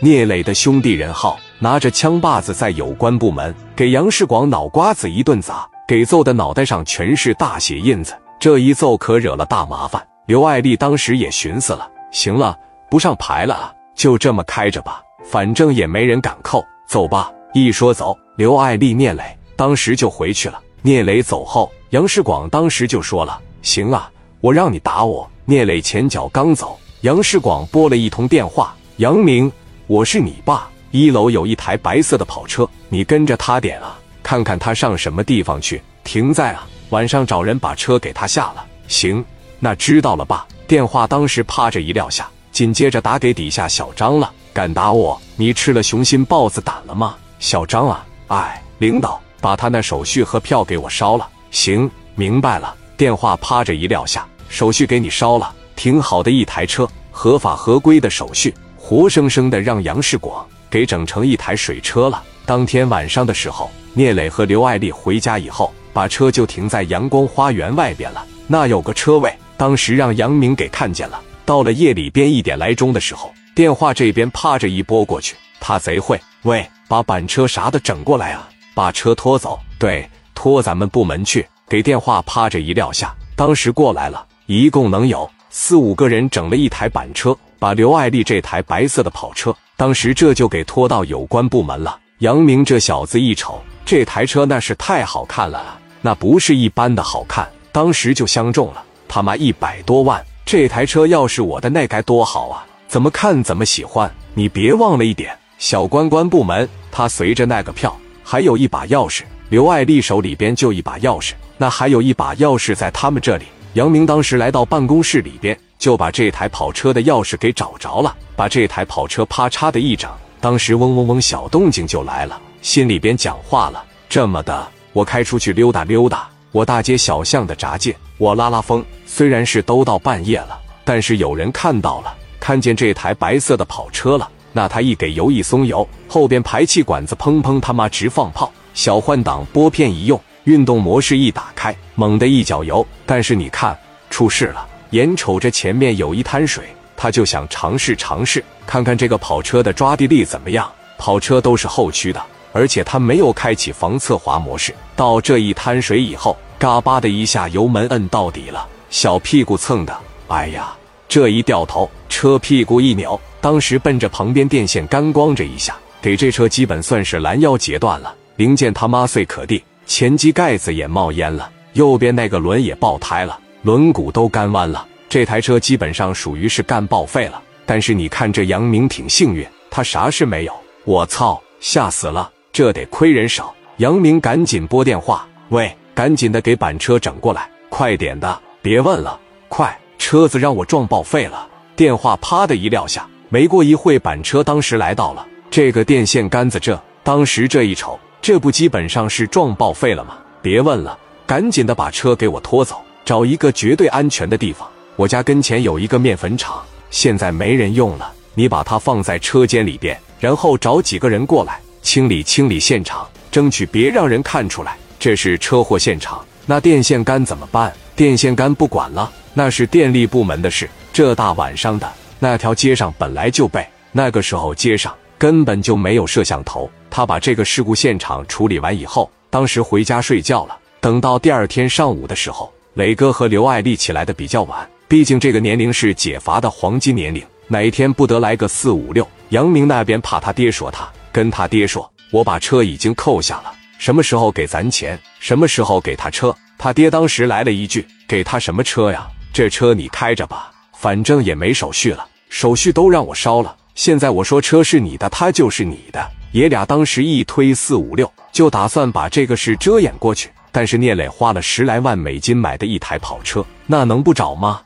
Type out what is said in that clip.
聂磊的兄弟任浩拿着枪把子在有关部门给杨世广脑瓜子一顿砸，给揍的脑袋上全是大血印子。这一揍可惹了大麻烦。刘爱丽当时也寻思了，行了，不上牌了啊，就这么开着吧，反正也没人敢扣，走吧。一说走，刘爱丽、聂磊当时就回去了。聂磊走后，杨世广当时就说了：“行啊，我让你打我。”聂磊前脚刚走，杨世广拨了一通电话：“杨明，我是你爸，一楼有一台白色的跑车，你跟着他点啊，看看他上什么地方去，停在啊，晚上找人把车给他下了。”行，那知道了，爸。电话当时啪着一撂下，紧接着打给底下小张了：“敢打我？你吃了雄心豹子胆了吗？”小张啊，哎，领导。把他那手续和票给我烧了。行，明白了。电话啪着一撂下，手续给你烧了。挺好的一台车，合法合规的手续，活生生的让杨世广给整成一台水车了。当天晚上的时候，聂磊和刘爱丽回家以后，把车就停在阳光花园外边了。那有个车位，当时让杨明给看见了。到了夜里边一点来钟的时候，电话这边啪着一拨过去，他贼会，喂，把板车啥的整过来啊。把车拖走，对，拖咱们部门去。给电话趴着一撂下，当时过来了，一共能有四五个人，整了一台板车，把刘爱丽这台白色的跑车，当时这就给拖到有关部门了。杨明这小子一瞅这台车，那是太好看了，那不是一般的好看，当时就相中了。他妈一百多万，这台车要是我的，那该多好啊！怎么看怎么喜欢。你别忘了一点，小关关部门，他随着那个票。还有一把钥匙，刘爱丽手里边就一把钥匙，那还有一把钥匙在他们这里。杨明当时来到办公室里边，就把这台跑车的钥匙给找着了，把这台跑车啪嚓的一整，当时嗡嗡嗡小动静就来了，心里边讲话了：这么的，我开出去溜达溜达，我大街小巷的闸界，我拉拉风。虽然是都到半夜了，但是有人看到了，看见这台白色的跑车了。那他一给油一松油，后边排气管子砰砰他妈直放炮，小换挡拨片一用，运动模式一打开，猛的一脚油。但是你看出事了，眼瞅着前面有一滩水，他就想尝试尝试，看看这个跑车的抓地力怎么样。跑车都是后驱的，而且他没有开启防侧滑模式。到这一滩水以后，嘎巴的一下油门摁到底了，小屁股蹭的，哎呀，这一掉头，车屁股一扭。当时奔着旁边电线杆咣这一下，给这车基本算是拦腰截断了，零件他妈碎可地，前机盖子也冒烟了，右边那个轮也爆胎了，轮毂都干弯了，这台车基本上属于是干报废了。但是你看这杨明挺幸运，他啥事没有。我操，吓死了！这得亏人少。杨明赶紧拨电话，喂，赶紧的给板车整过来，快点的，别问了，快，车子让我撞报废了。电话啪的一撂下。没过一会，板车当时来到了这个电线杆子这，当时这一瞅，这不基本上是撞报废了吗？别问了，赶紧的把车给我拖走，找一个绝对安全的地方。我家跟前有一个面粉厂，现在没人用了，你把它放在车间里边，然后找几个人过来清理清理现场，争取别让人看出来这是车祸现场。那电线杆怎么办？电线杆不管了，那是电力部门的事。这大晚上的。那条街上本来就被那个时候街上根本就没有摄像头。他把这个事故现场处理完以后，当时回家睡觉了。等到第二天上午的时候，磊哥和刘爱丽起来的比较晚，毕竟这个年龄是解乏的黄金年龄，哪一天不得来个四五六？杨明那边怕他爹说他，跟他爹说：“我把车已经扣下了，什么时候给咱钱？什么时候给他车？”他爹当时来了一句：“给他什么车呀？这车你开着吧。”反正也没手续了，手续都让我烧了。现在我说车是你的，他就是你的。爷俩当时一推四五六，就打算把这个事遮掩过去。但是聂磊花了十来万美金买的一台跑车，那能不找吗？